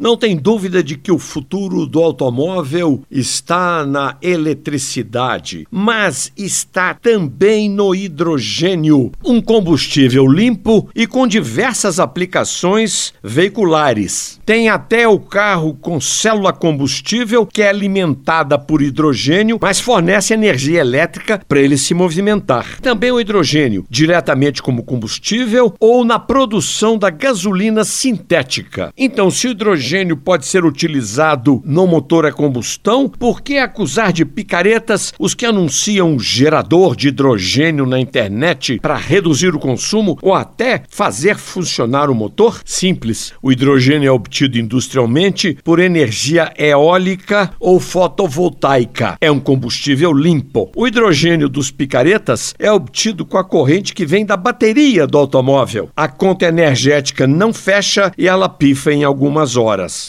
Não tem dúvida de que o futuro do automóvel está na eletricidade, mas está também no hidrogênio, um combustível limpo e com diversas aplicações veiculares. Tem até o carro com célula combustível que é alimentada por hidrogênio, mas fornece energia elétrica para ele se movimentar. Também o hidrogênio, diretamente como combustível ou na produção da gasolina sintética. Então, se o hidrogênio pode ser utilizado no motor a combustão, por que acusar de picaretas os que anunciam um gerador de hidrogênio na internet para reduzir o consumo ou até fazer funcionar o motor? Simples. O hidrogênio é obtido industrialmente por energia eólica ou fotovoltaica. É um combustível limpo. O hidrogênio dos picaretas é obtido com a corrente que vem da bateria do automóvel. A conta energética não fecha e ela pifa em algumas horas. us.